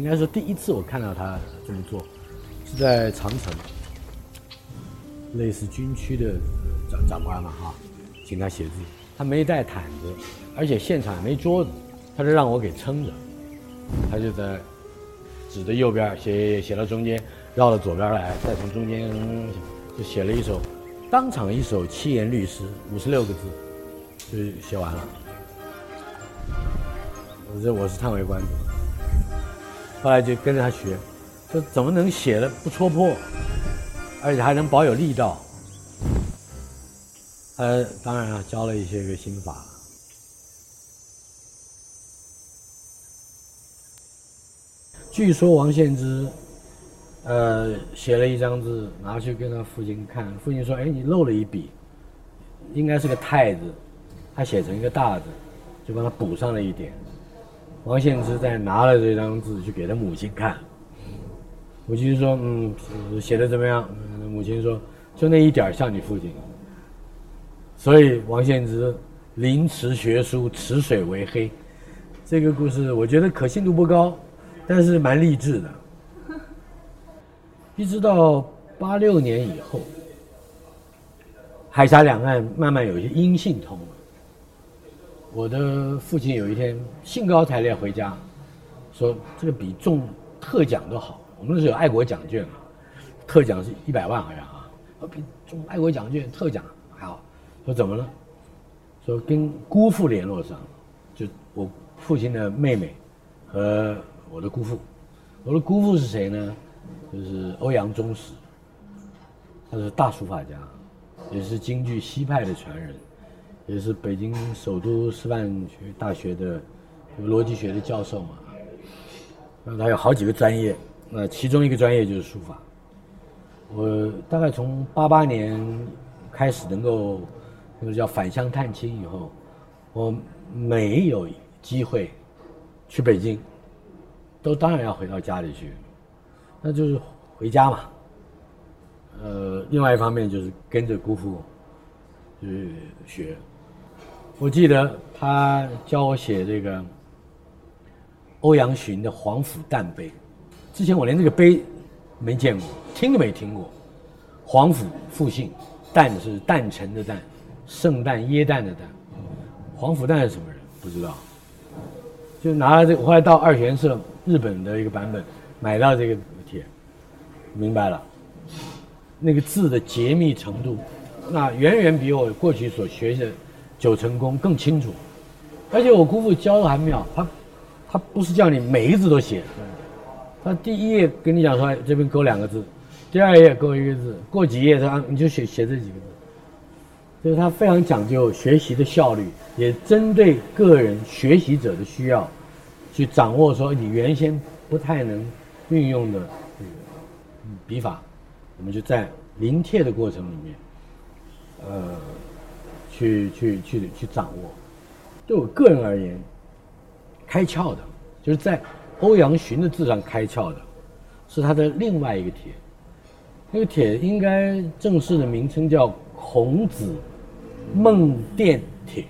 应该说第一次我看到他这么做，是在长城，类似军区的长长官嘛哈，请他写字，他没带毯子，而且现场也没桌子，他就让我给撑着，他就在纸的右边写写到中间，绕到左边来，再从中间就写了一首，当场一首七言律诗，五十六个字，就写完了。我这我是叹为观止，后来就跟着他学，说怎么能写的不戳破，而且还能保有力道。呃，当然啊，教了一些个心法。据说王献之，呃，写了一张字，拿去跟他父亲看，父亲说：“哎，你漏了一笔，应该是个太字，他写成一个大字，就帮他补上了一点。”王献之在拿了这张字去给他母亲看，母亲说：“嗯，写的怎么样？”母亲说：“就那一点像你父亲。”所以王献之临池学书，池水为黑。这个故事我觉得可信度不高，但是蛮励志的。一直到八六年以后，海峡两岸慢慢有一些音信通。我的父亲有一天兴高采烈回家，说这个比中特奖都好。我们那时候有爱国奖券嘛，特奖是一百万好像啊，比中爱国奖券特奖还好。说怎么了？说跟姑父联络上，就我父亲的妹妹和我的姑父。我的姑父是谁呢？就是欧阳中史，他是大书法家，也是京剧西派的传人。也是北京首都师范学大学的逻辑学的教授嘛，那他有好几个专业，那其中一个专业就是书法。我大概从八八年开始能够那个叫返乡探亲以后，我没有机会去北京，都当然要回到家里去，那就是回家嘛。呃，另外一方面就是跟着姑父去学。我记得他教我写这个欧阳询的《皇甫诞碑》，之前我连这个碑没见过，听都没听过。皇甫复姓，诞是诞辰的诞，圣诞耶诞的诞。皇甫诞是什么人？不知道。就拿了这个，后来到二玄社日本的一个版本买到这个帖，明白了，那个字的结密程度，那远远比我过去所学的。九成功更清楚，而且我姑父教的还妙，他他不是叫你每一个字都写，他第一页跟你讲说这边勾两个字，第二页勾一个字，过几页他你就写写这几个字，就是他非常讲究学习的效率，也针对个人学习者的需要，去掌握说你原先不太能运用的笔法，我们就在临帖的过程里面，去去去去掌握，对我个人而言，开窍的，就是在欧阳询的字上开窍的，是他的另外一个帖，那个帖应该正式的名称叫《孔子梦殿帖》。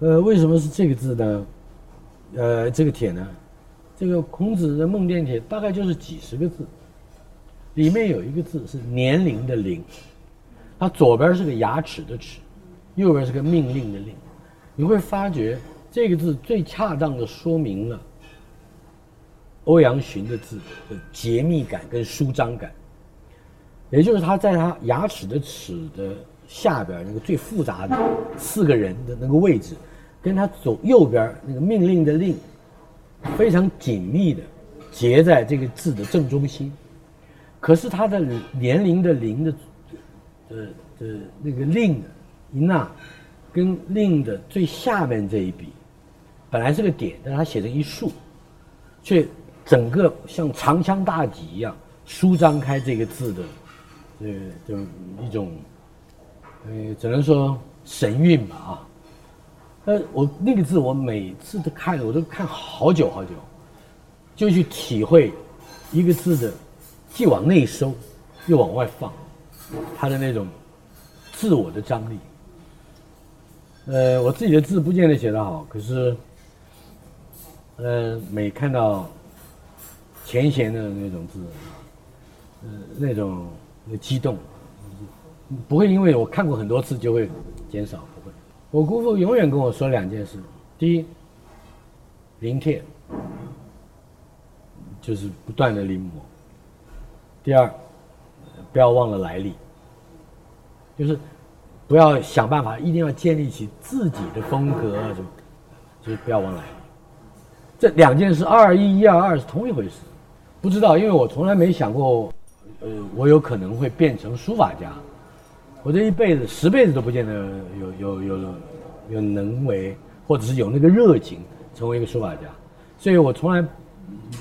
呃，为什么是这个字呢？呃，这个帖呢，这个孔子的梦殿帖大概就是几十个字，里面有一个字是年龄的“龄”，它左边是个牙齿的“齿”。右边是个命令的令，你会发觉这个字最恰当的说明了欧阳询的字的节密感跟舒张感，也就是他在他牙齿的齿的下边那个最复杂的四个人的那个位置，跟他左右边那个命令的令非常紧密的结在这个字的正中心，可是他的年龄的龄的呃的那个令。一捺跟令的最下面这一笔，本来是个点，但是他写成一竖，却整个像长枪大戟一样舒张开这个字的，这这一种，呃，只能说神韵吧啊。呃，我那个字我每次都看，我都看好久好久，就去体会一个字的既往内收又往外放，它的那种自我的张力。呃，我自己的字不见得写得好，可是，呃，每看到前贤的那种字，呃，那种激动，不会因为我看过很多次就会减少，不会。我姑父永远跟我说两件事：第一，临帖，就是不断的临摹；第二，不要忘了来历，就是不要想办法，一定要建立起自己的风格，就就是不要往来。这两件事，二一一二二是同一回事。不知道，因为我从来没想过，呃，我有可能会变成书法家。我这一辈子十辈子都不见得有有有有能为，或者是有那个热情成为一个书法家。所以我从来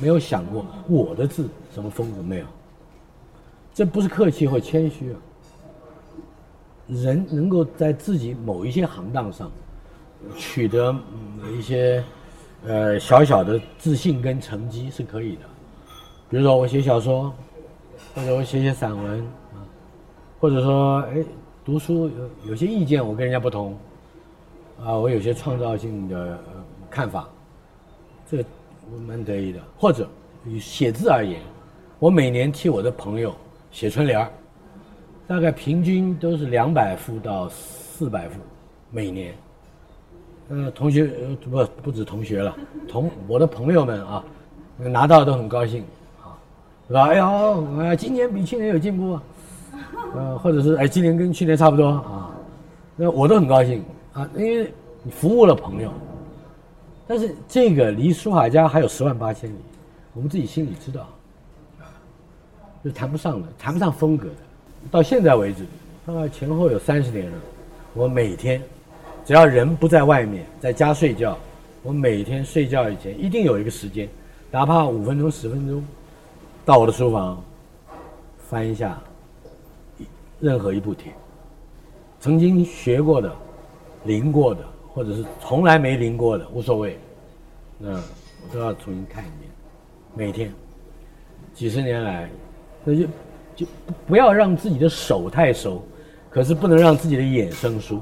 没有想过我的字什么风格没有。这不是客气或谦虚啊。人能够在自己某一些行当上取得一些呃小小的自信跟成绩是可以的。比如说我写小说，或者我写写散文啊，或者说哎读书有有些意见我跟人家不同，啊我有些创造性的看法，这我蛮得意的。或者以写字而言，我每年替我的朋友写春联儿，大概平均都是两百幅到四百幅每年。呃，同学呃不不止同学了，同我的朋友们啊，拿到都很高兴。是吧？哎呀，呃，今年比去年有进步，呃，或者是哎，今年跟去年差不多啊，那我都很高兴啊，因为你服务了朋友。但是这个离书法家还有十万八千里，我们自己心里知道，就谈不上的，谈不上风格的。到现在为止，大概前后有三十年了，我每天只要人不在外面，在家睡觉，我每天睡觉以前一定有一个时间，哪怕五分钟、十分钟。到我的书房，翻一下任何一部帖，曾经学过的、临过的，或者是从来没临过的，无所谓，那我都要重新看一遍。每天，几十年来，那就就不要让自己的手太熟，可是不能让自己的眼生疏。